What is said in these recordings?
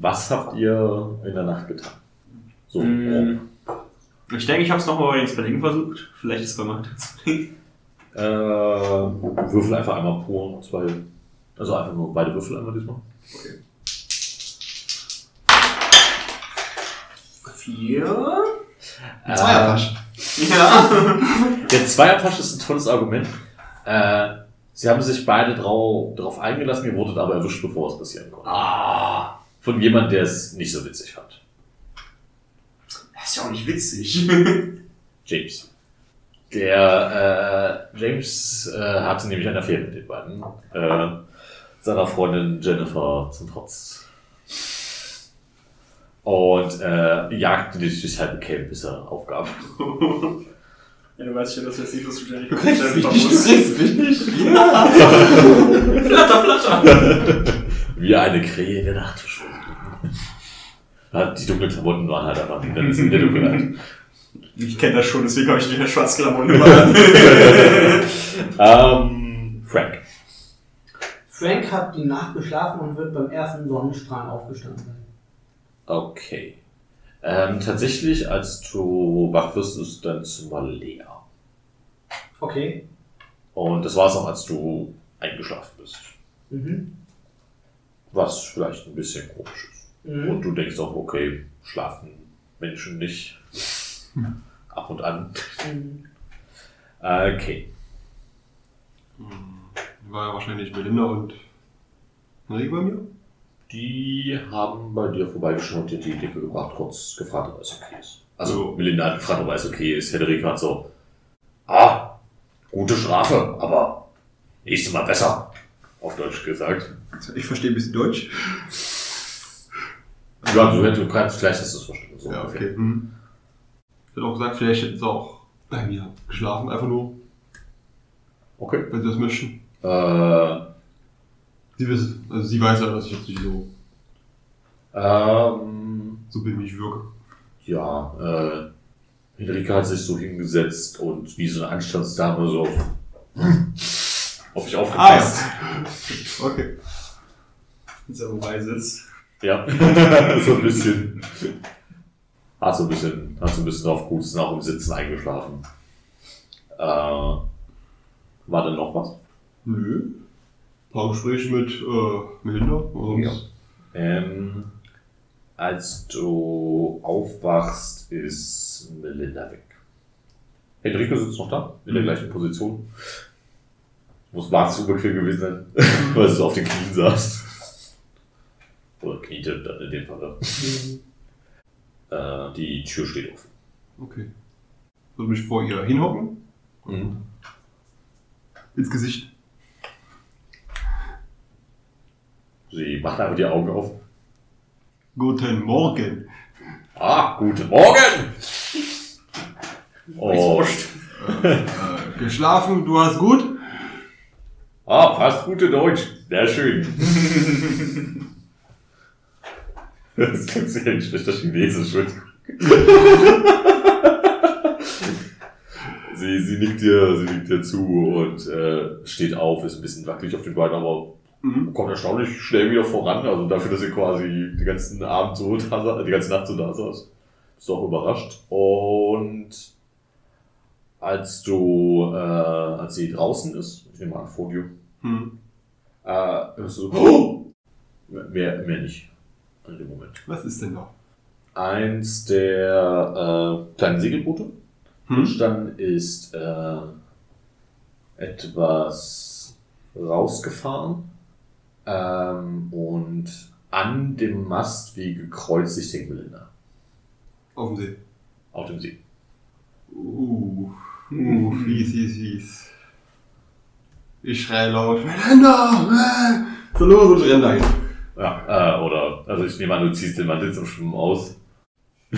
Was habt ihr in der Nacht getan? So, Mm. Ich denke, ich habe es nochmal bei den Spelling versucht. Vielleicht ist es bei Macht Spelling. Äh, Würfel einfach einmal pur, zwei. Also einfach nur beide Würfel einmal diesmal. Vier. Äh, Zweierpasch. Ja. Der Zweierpasch ist ein tolles Argument. Äh, sie haben sich beide drau darauf eingelassen, ihr wurdet aber erwischt, bevor es passieren konnte. Ah. Von jemandem, der es nicht so witzig fand. Das ist ja auch nicht witzig. James. Der äh, James äh, hatte nämlich eine Affäre mit den beiden. Äh, seiner Freundin Jennifer zum Trotz. Und äh, jagte dich durch halbe Camp, bis er aufgab. ja, du weißt schon, dass wir jetzt nicht Du mich nicht, du kriegst mich nicht. Flatter, flatter. Wie eine Krähe in der Nacht. Ja, Die dunklen Klamotten waren halt einfach die in der Dunkelheit. Ich kenne das schon, deswegen habe ich wieder Schwarzklamotten gemacht. ähm, Frank. Frank hat die Nacht geschlafen und wird beim ersten Sonnenstrahl aufgestanden sein. Okay. Ähm, tatsächlich, als du wach wirst, ist dein Zimmer leer. Okay. Und das war es auch, als du eingeschlafen bist. Mhm. Was vielleicht ein bisschen komisch ist. Und Mhm. du denkst auch, okay, schlafen Menschen nicht. Ab und an. Mhm. Äh, Okay. War ja wahrscheinlich Melinda und Henrik bei mir. Die haben bei dir vorbeigeschaut, dir die Decke gebracht, kurz gefragt, ob alles okay ist. Also, So. Melinda hat gefragt, ob alles okay ist. Henrik hat so, ah, gute Strafe, aber nächstes Mal besser. Auf Deutsch gesagt. Ich verstehe ein bisschen Deutsch. Ja, du, du kannst, vielleicht hast du es verstanden. So Ja, okay. Hm. Ich hätte auch gesagt, vielleicht hätten sie auch bei mir geschlafen, einfach nur, Okay. wenn sie das möchten. Äh, Sie wissen, also sie weiß ja, dass ich jetzt nicht so, ähm, so bin, ich wirke. ja, äh, Henrike hat sich so hingesetzt und wie so eine Anstandsdame so auf dich aufgepasst. Okay. Wenn er wobei sitzt. Ja, so ein bisschen. Hat so ein bisschen, hat so ein bisschen drauf gut, sind auch im Sitzen eingeschlafen. Äh, war denn noch was? Nö. Ein paar Gespräche mit äh, Melinda. Ja. Ähm, als du aufwachst, ist Melinda weg. Henrike sitzt noch da, in der Mhm. gleichen Position. Muss wahnsinnig unbequem gewesen sein, weil so auf den Knien saß. Oder kniete dann in dem Fall. Mhm. Äh, die Tür steht offen. Okay. Soll mich vor ihr hinhocken? Mhm. Ins Gesicht. Sie macht einfach die Augen auf. Guten Morgen. Ah, guten Morgen! Oh. Äh, geschlafen, du hast gut? ah, fast gute Deutsch. Sehr schön. Das klingt sehr schlechter Chinesisch. sie, sie nickt dir, sie nickt dir zu und äh, steht auf, ist ein bisschen wackelig auf den Beinen, aber Mhm. kommt erstaunlich schnell wieder voran. Also dafür, dass sie quasi den ganzen Abend so da saß, die ganze Nacht so da saß. Bist du auch überrascht. Und als du, äh, als sie draußen ist, ich nehme mal an, vor dir, Hm. äh, hörst du so, oh! mehr, mehr nicht in dem Moment. Was ist denn da? Eins der äh, kleinen Segelboote Hm? dann ist äh, etwas rausgefahren ähm, und an dem Mast wie gekreuzigt hängt Melinda. Auf dem See. Auf dem See. Uh. Uh, fies, fies, fies. Ich schreie laut, Melinda! Äh! So los und renn dahin. Ja, äh, oder, also ich nehme an, du ziehst den Mantel zum Schwimmen aus.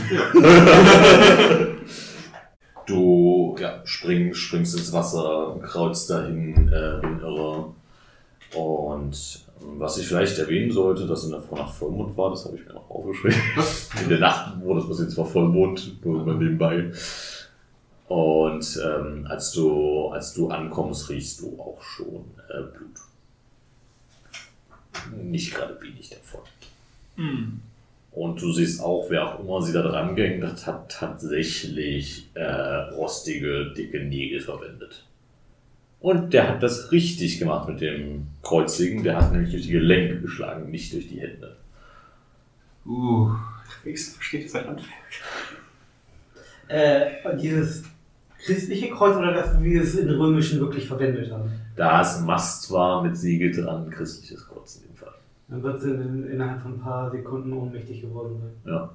du ja, spring, springst ins Wasser, kreuzt dahin, äh, bin irre. Und ähm, was ich vielleicht erwähnen sollte, dass in der Vornacht Vollmond war, das habe ich mir noch aufgeschrieben. In der Nacht wurde das passiert, zwar Vollmond, nur mal nebenbei. Und ähm, als, du, als du ankommst, riechst du auch schon äh, Blut. Nicht gerade wenig davon. Und du siehst auch, wer auch immer sie da dran ging, das hat tatsächlich äh, rostige, dicke Nägel verwendet. Und der hat das richtig gemacht mit dem Kreuzigen. Der hat nämlich durch die Gelenke geschlagen, nicht durch die Hände. Uh, Wenigstens versteht sein Handwerk. Äh, und dieses christliche Kreuz oder das, wie wir es in Römischen wirklich verwendet haben? Da es ein Mast war mit Siegel dran, christliches Kreuz. Dann wird sie in, innerhalb von ein paar Sekunden ohnmächtig geworden sein. Ja.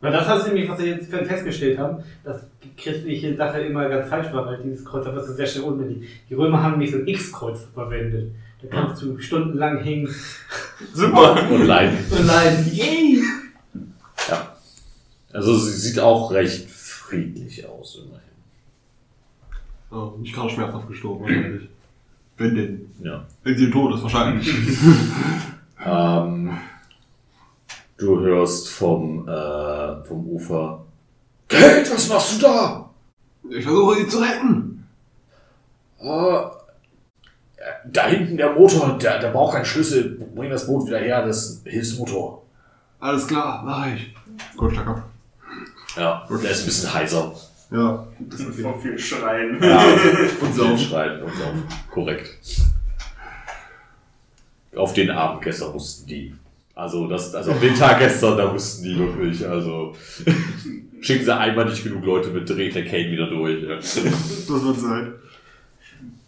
Weil das ist nämlich, was wir jetzt festgestellt haben, dass die christliche Sache immer ganz falsch war, weil dieses Kreuz, du sehr schnell ohnmächtig. Die Römer haben nämlich so ein X-Kreuz verwendet. Da kannst du stundenlang hängen Super! Und leiden. und leiden. Yay! Also sie sieht auch recht friedlich aus, immerhin. oh, nicht gerade schmerzhaft gestorben, wahrscheinlich. Wenn denn. Ja. Wenn sie tot ist, wahrscheinlich. Ähm, du hörst vom, äh, vom Ufer. Kate, was machst du da? Ich versuche sie zu retten. Äh, da hinten der Motor, der, der braucht keinen Schlüssel. Bring das Boot wieder her, das Hilfsmotor. Alles klar, mach ich. Gut, stark ab. Ja, der ist ein bisschen heiser. Ja. Das ist von viel Schreien. Ja, Und so. schreien und saufen. Korrekt. Auf den Abend gestern wussten die. Also, das, also auf den Tag gestern, da wussten die wirklich, also schicken sie einmal nicht genug Leute mit, dreht der Kane wieder durch. Ja. Das wird sein.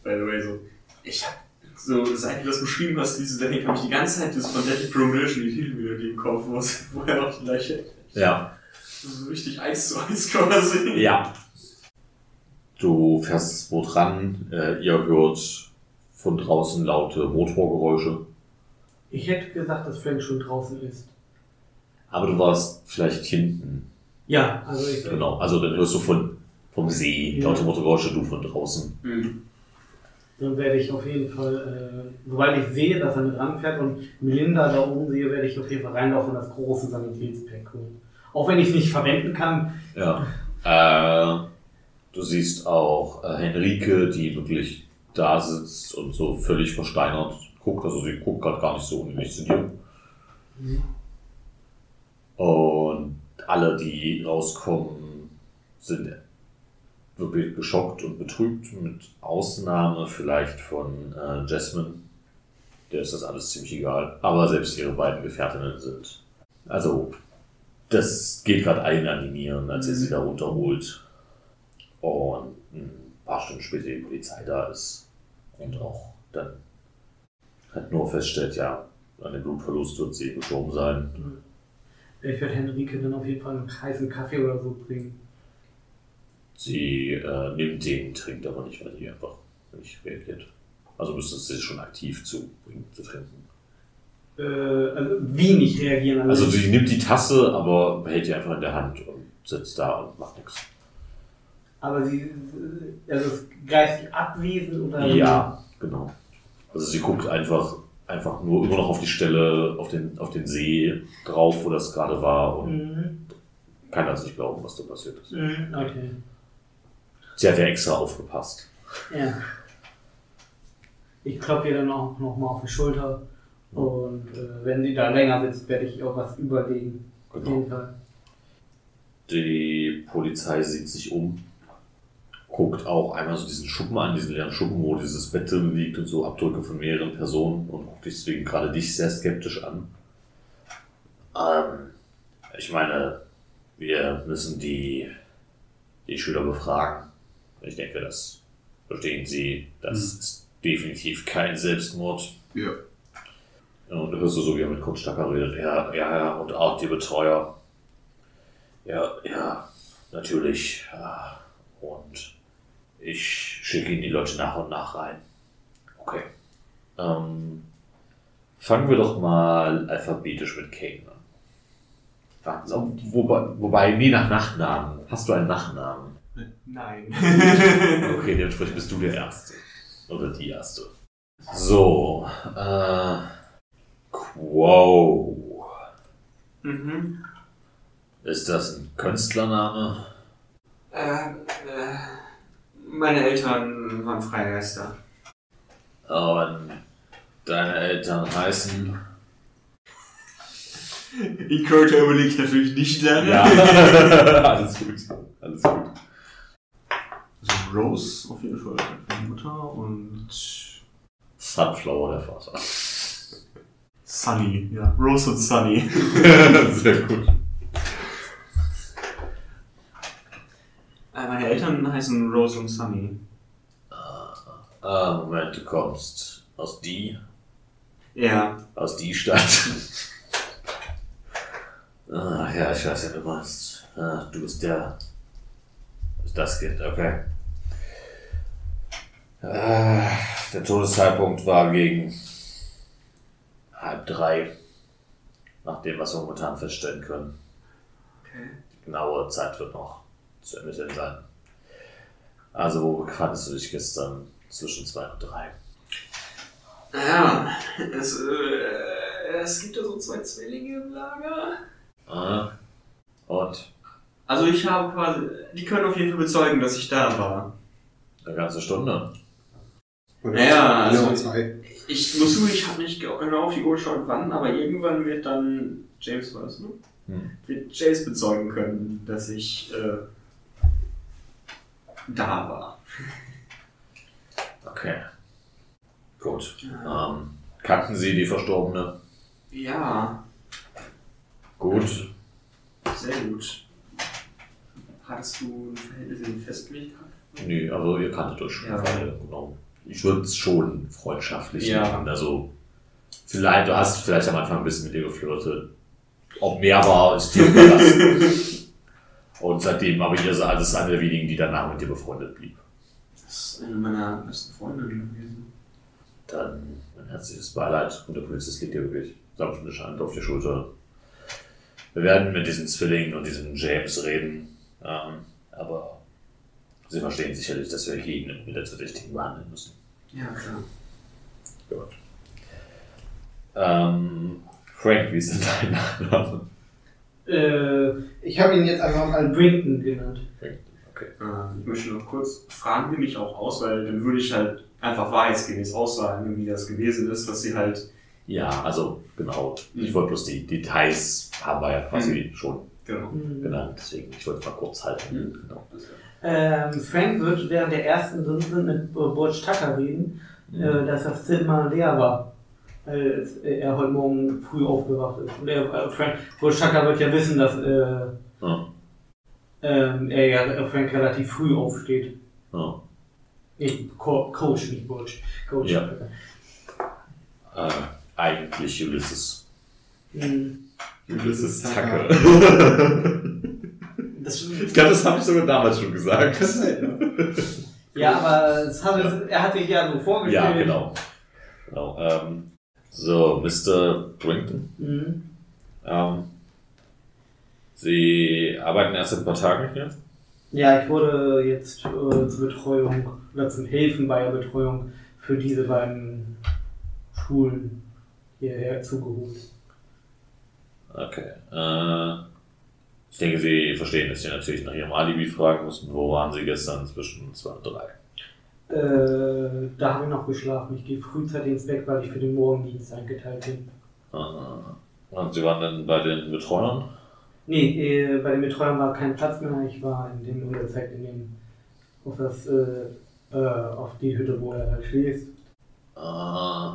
By the way, so. Ich hab so, seit du das beschrieben hast, diese Setting, habe ich die ganze Zeit das von Deadly Premonition, die Titelmelodie im Kopf, wo vorher noch die gleiche. ja. So richtig eins zu eins quasi. Ja. Du fährst das Boot ran, äh, ihr hört von draußen laute Motorgeräusche. Ich hätte gesagt, dass Frank schon draußen ist. Aber du warst vielleicht hinten. Ja, also ich. Genau. Also dann hörst du von, vom See Ja. laute Motorgeräusche, du von draußen. Mhm. Dann werde ich auf jeden Fall, äh, sobald ich sehe, dass er mit ranfährt und Melinda da oben sehe, werde ich auf jeden Fall reinlaufen und das große Sanitätspack holen. Auch wenn ich es nicht verwenden kann. Ja. Äh, du siehst auch äh, Henrike, die wirklich da sitzt und so völlig versteinert guckt. Also sie guckt gerade gar nicht so unähnlich zu dir. Und alle, die rauskommen, sind wirklich geschockt und betrübt, mit Ausnahme vielleicht von äh, Jasmine. Der ist das alles ziemlich egal. Aber selbst ihre beiden Gefährtinnen sind. Also, das geht gerade ein an die Nieren, als ihr sie da runterholt. Und ein paar Stunden später die Polizei da ist. Und auch dann halt nur feststellt, ja, an dem Blutverlust wird sie gestorben sein. Ich werde Henrike dann auf jeden Fall einen heißen Kaffee oder so bringen. Sie äh, nimmt den, trinkt aber nicht, weil sie einfach nicht reagiert. Also müsstest sie schon aktiv zu bringen, zu trinken. Äh, also wie nicht reagieren. Also sie nimmt die Tasse, aber behält die einfach in der Hand und sitzt da und macht nichts. aber sie äh, also ist geistig abwesend oder. Ja, genau. Also sie guckt einfach, einfach nur immer noch auf die Stelle, auf den, auf den See drauf, wo das gerade war und Mhm. kann das nicht glauben, was da passiert ist. Mhm. Okay. Sie hat ja extra aufgepasst. Ja. Ich klopfe ihr dann auch noch mal auf die Schulter. Und äh, wenn sie da länger sitzt, werde ich ihr auch was überlegen. Auf Genau. jeden Fall. Die Polizei sieht sich um, guckt auch einmal so diesen Schuppen an, diesen leeren Schuppen, wo dieses Bett drin liegt und so Abdrücke von mehreren Personen und guckt deswegen gerade dich sehr skeptisch an. Ähm, ich meine, wir müssen die, die Schüler befragen. Ich denke, das verstehen sie. Das ist definitiv kein Selbstmord. Ja. Ja, Und du hörst du so, wie er mit Kurt Stacker redet. Ja, ja, ja, und auch die Betreuer. Ja, ja, natürlich. Ja. Und ich schicke Ihnen die Leute nach und nach rein. Okay. Ähm, fangen wir doch mal alphabetisch mit Kane an. Wobei, wobei, nee, nach Nachnamen. Hast du einen Nachnamen? Nein. Okay, dementsprechend bist du der Erste. Oder die Erste. So, äh. Quo. mhm. Ist das ein Künstlername? Äh, äh, meine Eltern waren Freigeister. Und deine Eltern heißen. Die Carter überlegt natürlich nicht lange. Ja, alles gut. Alles gut. Also Rose auf jeden Fall die Mutter und Sunflower, der Vater. Sunny, ja. Rose und Sunny. Sehr gut. Äh, Meine Eltern heißen Rose und Sunny. Ah, Moment, du kommst aus die, Ja. aus die Stadt. ah, ja, ich weiß ja, du meinst. Ah, du bist der. Du bist das Kind, okay. Ah, der Todeszeitpunkt war gegen halb drei. Nach dem, was wir momentan feststellen können. Okay. Die genaue Zeit wird noch zu ermitteln sein. Also, wo befandest du dich gestern zwischen zwei und drei? Naja, es, äh, es gibt ja so zwei Zwillinge im Lager. Ah. Und? Also ich habe quasi, die können auf jeden Fall bezeugen, dass ich da war. Eine ganze Stunde. Oder Ja, also- zwei. Ich muss zugeben, ich habe nicht genau auf die Uhr geschaut, wann, aber irgendwann wird dann James war das, ne? Hm. Wird James bezeugen können, dass ich äh, da war. Okay. Gut. Ähm, kannten Sie die Verstorbene? Ja, Gut. sehr gut. Hattest du ein Verhältnis in festgelegt? gehabt? Nee, also ihr kanntet euch schon Ja. genau. Ich würde es schon freundschaftlich Ja. machen. Also, vielleicht, du hast vielleicht am Anfang ein bisschen mit ihr geflirtet. Ob mehr war, ist dir überlassen. Und seitdem aber ihr seid alles eine der wenigen, die danach mit dir befreundet blieb. Das ist eine meiner besten Freundinnen gewesen. Dann mein herzliches Beileid und der Polizist legt dir wirklich sanfte Hand auf die Schulter. Wir werden mit diesem Zwilling und diesem James reden, ähm, aber Sie verstehen sicherlich, dass wir jeden mit der Verdächtigen behandeln müssen. Ja, klar. Gut. Ähm, Frank, wie ist denn dein Nachname? Äh, ich habe ihn jetzt einfach mal Brinton genannt. Okay. Äh, ich möchte noch kurz, fragen die mich auch aus, weil dann würde ich halt einfach wahrheitsgemäß aussagen, wie das gewesen ist, was sie halt, Ja, also genau. Ich Mhm. wollte bloß die Details haben wir ja quasi schon genau. Mhm. genannt, deswegen ich wollte es mal kurz halten. Mhm. Genau. Ähm, Frank wird während der ersten Stunde mit Butch Tucker reden, Mhm. äh, dass das Zimmer leer war. Weil es- äh, er heute Morgen früh aufgewacht ist. Und er, äh, Frank, Butch Tucker wird ja wissen, dass äh, Ja. ähm, er ja äh, Frank relativ früh aufsteht. Ja. Nicht Co Coach, nicht Butch. Coach Ja. Äh, eigentlich Ulysses. Mhm. Ulysses Tucker. Das, Ich glaube, das habe ich sogar damals schon gesagt. ja, aber hat, er hat sich ja so vorgestellt. Ja, genau. genau. Ähm, so, Mr. Brinton. Mhm. Ähm, Sie arbeiten erst seit ein paar Tagen hier? Ja, ich wurde jetzt äh, zur Betreuung oder zum Helfen bei der Betreuung für diese beiden Schulen hierher zugeholt. Okay. Äh, ich denke, Sie verstehen, dass Sie natürlich nach Ihrem Alibi fragen mussten. Wo waren Sie gestern zwischen 2 und 3? Äh, da habe ich noch geschlafen. Ich gehe frühzeitig ins Bett, weil ich für den Morgendienst eingeteilt bin. Äh, und Sie waren dann bei den Betreuern? Nee, äh, bei den Betreuern war kein Platz mehr. Ich war in dem Uhrzeit in dem auf das äh, äh, auf die Hütte, wo er schläft. Äh,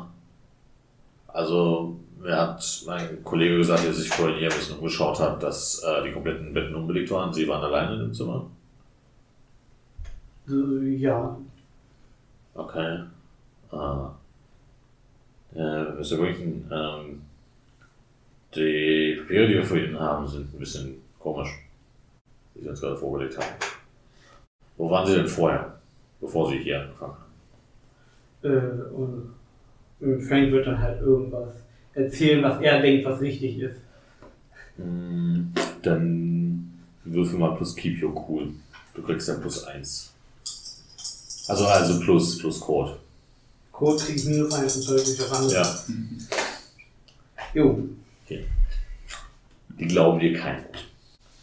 also, mir hat mein Kollege gesagt, der sich vorhin hier ein bisschen umgeschaut hat, dass äh, die kompletten Betten unbelegt waren. Sie waren alleine im Zimmer? Äh, ja, Okay. Äh, äh, Mr. Winken, ähm, die Papiere, die wir ihn haben, sind ein bisschen komisch, die Sie uns gerade vorgelegt haben. Wo waren Sie denn vorher, bevor Sie hier angefangen haben? äh, und, und Frank wird dann halt irgendwas erzählen, was er denkt, was richtig ist. Hm, Dann würfel mal plus Keep Your Cool. Du kriegst dann plus 1. Also, also plus, plus Code. Code kriege ich minus 1 und deutlich auf andere. Ja, Jo. die glauben dir kein Wort.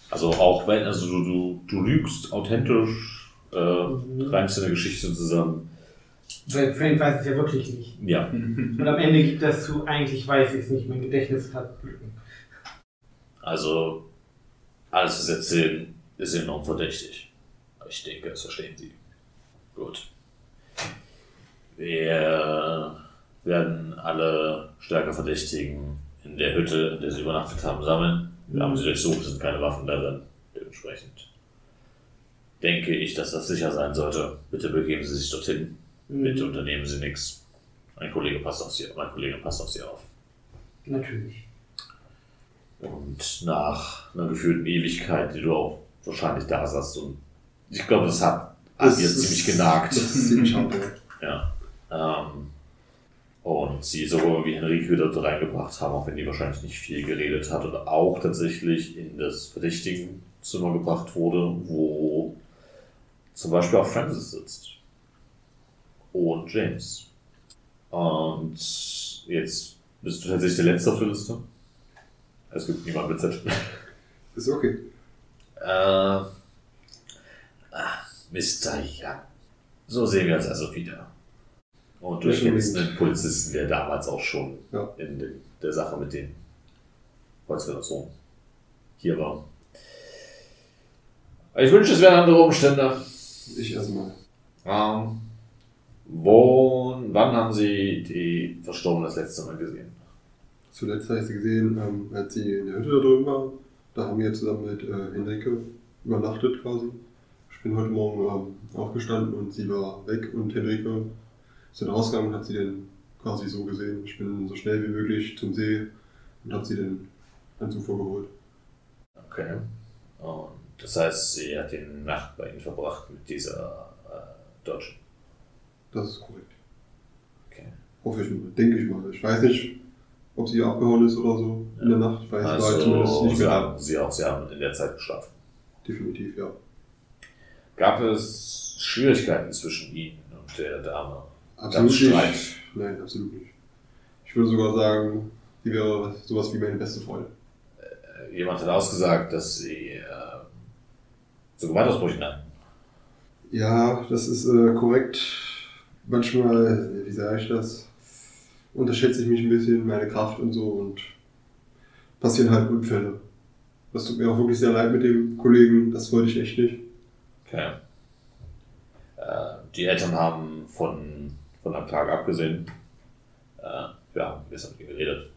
Also auch wenn, also du, du, du lügst authentisch, äh, Mhm. reimst deine Geschichte zusammen. Weil Frank weiß es ja wirklich nicht. Ja, Und am Ende gibt das zu, eigentlich weiß ich es nicht, mein Gedächtnis hat Lücken. Also, alles, was Sie erzählen, ist enorm verdächtig. Ich denke, das verstehen Sie. Gut. Wir werden alle stärker Verdächtigen in der Hütte, in der Sie übernachtet haben, sammeln. Wir haben sie durchsucht, es sind keine Waffen darin. Dementsprechend denke ich, dass das sicher sein sollte. Bitte begeben Sie sich dorthin. Bitte unternehmen Sie nichts. Mein Kollege passt auf Sie, mein Kollege passt auf Sie auf. Natürlich. Und nach einer gefühlten Ewigkeit, die du auch wahrscheinlich da saßt und ich glaube, das hat an dir ziemlich genagt. Das ist ziemlich ja. Ähm, und sie sowohl wie Henrike dort reingebracht haben, auch wenn die wahrscheinlich nicht viel geredet hat und auch tatsächlich in das Verdächtigenzimmer gebracht wurde, wo zum Beispiel auch Francis sitzt. Und James. Und jetzt bist du tatsächlich der Letzte auf der Liste. Es gibt niemanden mit Z. Ist okay. Äh, ah, Mr. Young. So sehen wir uns also wieder. Und du unbedingt. einen Polizisten, der damals auch schon Ja. in de, der Sache mit den Holzfällersohn hier war. Ich wünsche, es wären andere Umstände. Ich erstmal. Ähm, wo, wann haben Sie die Verstorbene das letzte Mal gesehen? Zuletzt habe ich sie gesehen, ähm, als sie in der Hütte da drüben war. Da haben wir zusammen mit äh, Henrike übernachtet quasi. Ich bin heute Morgen ähm, aufgestanden und sie war weg und Henrike ist dann rausgegangen und hat sie dann quasi so gesehen. Ich bin so schnell wie möglich zum See und habe sie dann ans Ufer geholt. Okay. Und das heißt, sie hat die Nacht bei Ihnen verbracht mit dieser äh, Deutschen. Das ist korrekt. Okay. Hoffe ich mal, denke ich mal. Ich weiß nicht, ob sie abgehauen ist oder so in der Nacht, weil sie war Also, zumindest nicht sie mehr. haben, sie auch, sie haben in der Zeit geschlafen. Definitiv, ja. Gab es Schwierigkeiten zwischen Ihnen und der Dame? Absolut Streit? nicht. Nein, absolut nicht. Ich würde sogar sagen, sie wäre sowas wie meine beste Freundin. Äh, Jemand hat ausgesagt, dass Sie äh, zu Gewaltausbrüchen hatten. Ja, das ist äh, korrekt. Manchmal, wie sage ich das, unterschätze ich mich ein bisschen, meine Kraft und so und passieren halt Unfälle. Das tut mir auch wirklich sehr leid mit dem Kollegen, das wollte ich echt nicht. Okay. Äh, die Eltern haben von, von einem Tag abgesehen. Äh, wir haben gestern mit geredet.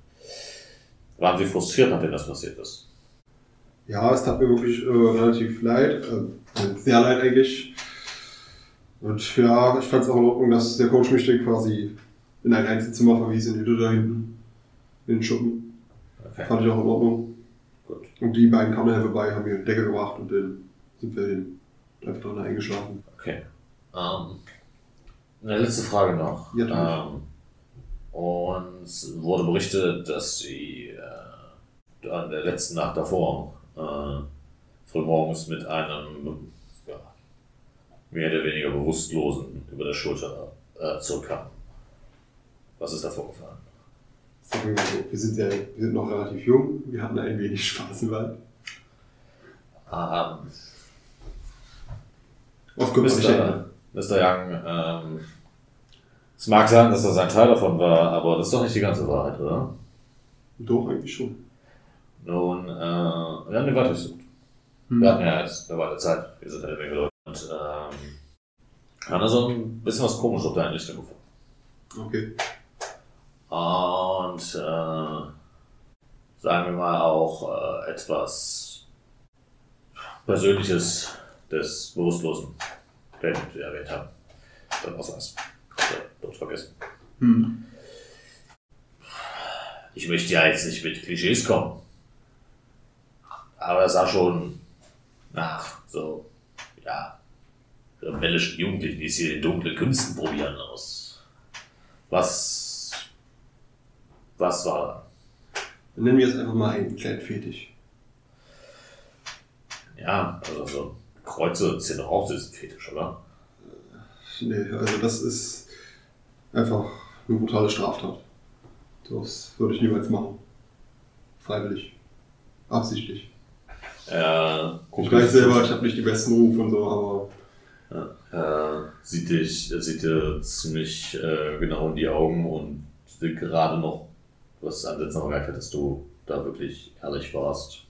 Waren Sie frustriert, nachdem das passiert ist? Ja, es tat mir wirklich äh, relativ leid, äh, sehr leid eigentlich. Und ja, ich fand es auch in Ordnung, dass der Coach mich dann quasi in ein Einzelzimmer verwies, in die Hütte da hinten, in den Schuppen. Okay. Fand ich auch in Ordnung. Gut. Und die beiden kamen dann vorbei, haben mir eine Decke gemacht und dann sind wir hin, einfach dran eingeschlafen. Okay. Ähm, eine letzte Frage noch. Ja, natürlich. ähm, uns wurde berichtet, dass Sie äh, an der letzten Nacht davor äh, frühmorgens mit einem mehr oder weniger Bewusstlosen über der Schulter äh, zurückkamen. Was ist da vorgefallen? Wir sind ja wir sind noch relativ jung, wir hatten ein wenig Spaß im Wald. Ähm, Auf körperliche Mr. Mr. Young, ähm, es mag sein, dass das ein Teil davon war, aber das ist doch nicht die ganze Wahrheit, oder? Doch, eigentlich schon. Nun, äh, wir haben den weitergesucht. Hm. Wir hatten ja jetzt eine Weile Zeit, wir sind eine Menge Leute. Und ähm, da so ein bisschen was komisch auf der Einrichtung gefunden. Okay. Und äh, sagen wir mal auch äh, etwas Persönliches des Bewusstlosen, den wir erwähnt haben. Dann Ausweis. Ja, dort vergessen. Hm. Ich möchte ja jetzt nicht mit Klischees kommen. Aber das sah schon nach so, ja, rebellischen Jugendlichen, die es hier in dunklen Künsten probieren aus. Was, was war Dann nennen wir es einfach mal einen kleinen Fetisch. Ja, also so Kreuze sind doch auch süßen Fetisch, oder? Nee, also das ist einfach eine brutale Straftat. Das würde ich niemals machen. Freiwillig. Absichtlich. Äh, Ich weiß selber, ich habe nicht die besten Ruf und so, aber äh, sieht dich, er sieht dir ziemlich äh, genau in die Augen und will gerade noch was ansetzen, aber merkt, dass du da wirklich ehrlich warst.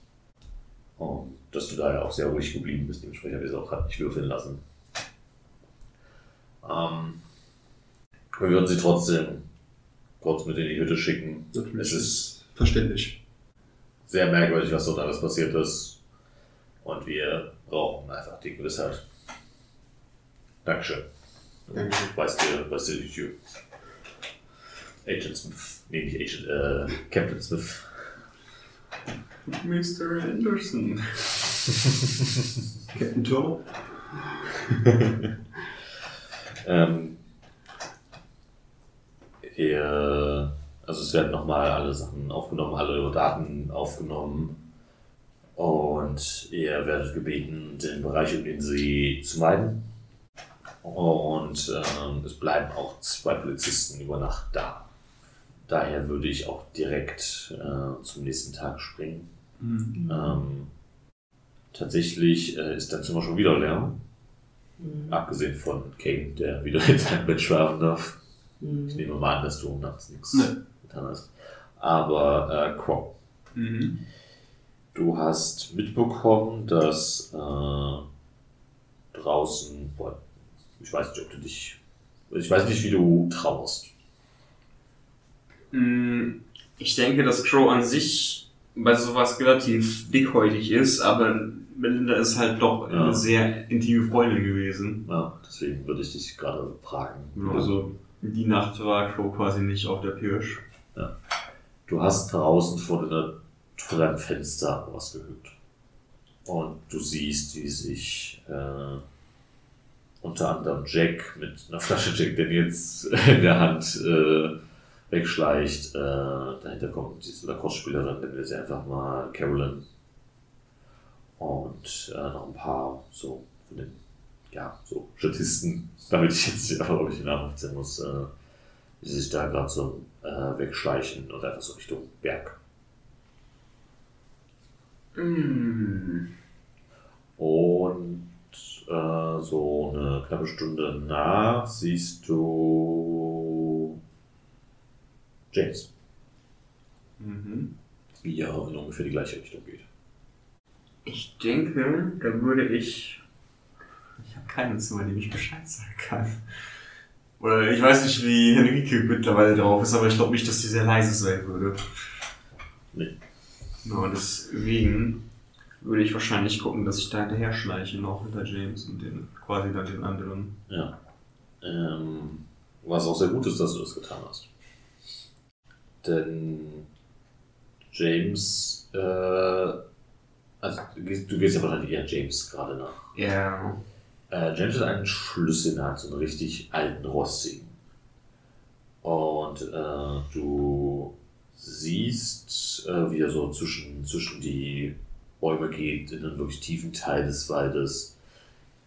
Und dass du da ja auch sehr ruhig geblieben bist, dementsprechend habe ich es auch gerade nicht würfeln lassen. Ähm, wir würden sie trotzdem kurz mit in die Hütte schicken. Natürlich. Es ist Verständlich. sehr merkwürdig, was dort alles passiert ist. Und wir brauchen einfach die Gewissheit. Dankeschön. Danke. Weißt du, weißt du Tür? Agent Smith. Nee, nicht Agent, äh, Captain Smith. Mr. Anderson. Captain Turner? Ähm, ihr, also es werden nochmal alle Sachen aufgenommen, alle Daten aufgenommen. Und ihr werdet gebeten, den Bereich um den See zu meiden. Und ähm, es bleiben auch zwei Polizisten über Nacht da. Daher würde ich auch direkt äh, zum nächsten Tag springen. Ähm, tatsächlich äh, ist dein Zimmer schon wieder leer. Mhm. Abgesehen von Kane, der wieder in seinem Bett schlafen darf. Ich Mhm. nehme mal an, dass du nachts nichts Nee. getan hast. Aber äh, Croc, Mhm. Du hast mitbekommen, dass äh, draußen, boah, ich weiß nicht, ob du dich, ich weiß nicht, wie du trauerst. Mm, Ich denke, dass Crow an sich bei sowas relativ dickhäutig ist, aber Melinda ist halt doch Ja. eine sehr intime Freundin gewesen. Ja, deswegen würde ich dich gerade fragen. Also die Nacht war Crow quasi nicht auf der Pirsch. Du hast draußen vor, deiner, vor deinem Fenster was gehört. Und du siehst, wie sich äh, unter anderem Jack mit einer Flasche Jack Daniels in der Hand äh, wegschleicht. Äh, dahinter kommt diese Lacrosse-Spielerin, nennen wir sie einfach mal Carolyn. Und äh, noch ein paar so von den, ja, so Statisten, damit ich jetzt nicht einfach wirklich nachzählen muss, äh, die sich da gerade so äh, wegschleichen und einfach so Richtung Berg. Mm. Und äh, so eine knappe Stunde nach siehst du James, Mhm. wie er in ungefähr die gleiche Richtung geht. Ich denke, da würde ich. Ich habe keinen Zimmer, dem ich Bescheid sagen kann. Oder ich weiß nicht, wie Henrike mittlerweile drauf ist, aber ich glaube nicht, dass sie sehr leise sein würde. Nee. Ja, deswegen würde ich wahrscheinlich gucken, dass ich da hinterher schleiche noch hinter James und den quasi dann den anderen. Ja. Ähm, was auch sehr gut ist, dass du das getan hast. Denn James, äh, also du gehst, du gehst ja wahrscheinlich eher James gerade nach. Ja. Äh, James hat einen Schlüssel in der Hand, so einen richtig alten, rostigen. Und äh, du siehst, äh, wie er so zwischen, zwischen die Bäume geht, in einen wirklich tiefen Teil des Waldes,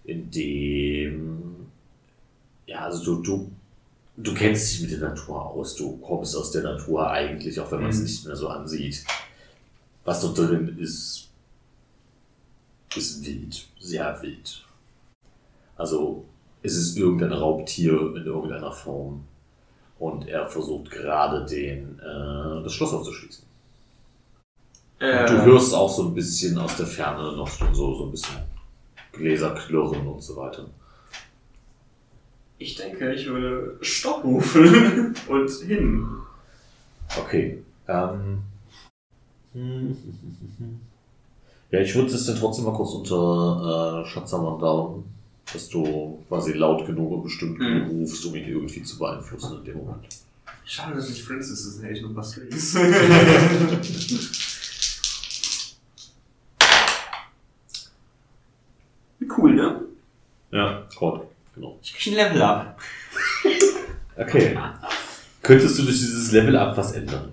in dem, ja, also du, du, du kennst dich mit der Natur aus, du kommst aus der Natur eigentlich, auch wenn man es Mhm. nicht mehr so ansieht. Was dort drin ist, ist wild, sehr wild. Also es ist irgendein Raubtier in irgendeiner Form. Und er versucht gerade den, äh, das Schloss aufzuschließen. Äh, Du hörst auch so ein bisschen aus der Ferne noch schon so, so ein bisschen Gläser klirren und so weiter. Ich denke, ich würde Stopp rufen und hin. Okay. Ähm. Ja, ich würde es dann trotzdem mal kurz unter äh, Schatzammer down, dass du quasi laut genug und bestimmt Mhm. genug rufst, um ihn irgendwie zu beeinflussen in dem Moment. Schade, dass nicht Francis ist, hätte ich noch was links. cool, ne? Ja, Gott, genau. Ich krieg ein Level up. Okay. Könntest du durch dieses Level-Up was ändern?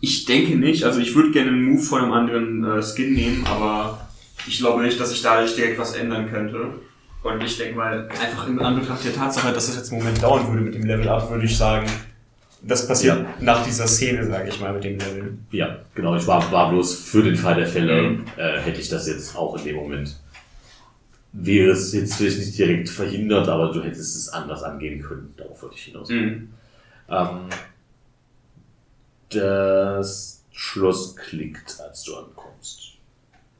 Ich denke nicht. Also ich würde gerne einen Move von einem anderen äh, Skin nehmen, aber ich glaube nicht, dass ich dadurch direkt was ändern könnte. Und ich denke mal, einfach in Anbetracht der Tatsache, dass das jetzt einen Moment dauern würde mit dem Level Up, würde ich sagen, das passiert nach dieser Szene, sage ich mal, mit dem Level. Ja, genau. Ich war, war bloß für den Fall der Fälle, Mhm. äh, hätte ich das jetzt auch in dem Moment. Wäre es jetzt vielleicht nicht direkt verhindert, aber du hättest es anders angehen können. Darauf wollte ich hinaus. Mhm. Ähm, das Schloss klickt, als du ankommst.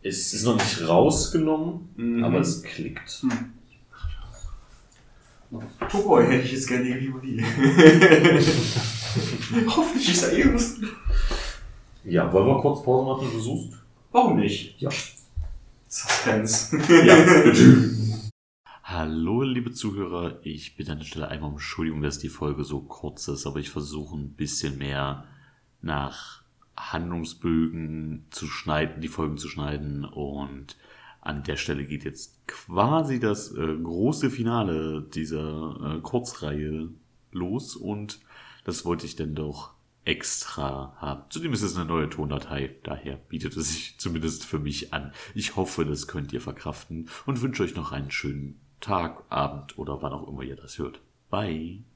Es ist noch nicht rausgenommen, Mhm. aber es klickt. Toboi hätte ich jetzt gerne irgendwie. Hoffentlich ist er eh lustig. Ja, wollen wir kurz Pause machen, du suchst? Warum nicht? Ja. Suspense. Ja. Hallo, liebe Zuhörer. Ich bitte an der Stelle einmal um Entschuldigung, dass die Folge so kurz ist, aber ich versuche ein bisschen mehr nach Handlungsbögen zu schneiden, die Folgen zu schneiden und an der Stelle geht jetzt quasi das äh, große Finale dieser äh, Kurzreihe los und das wollte ich dann doch extra haben. Zudem ist es eine neue Tondatei, daher bietet es sich zumindest für mich an. Ich hoffe, das könnt ihr verkraften und wünsche euch noch einen schönen Tag, Abend oder wann auch immer ihr das hört. Bye.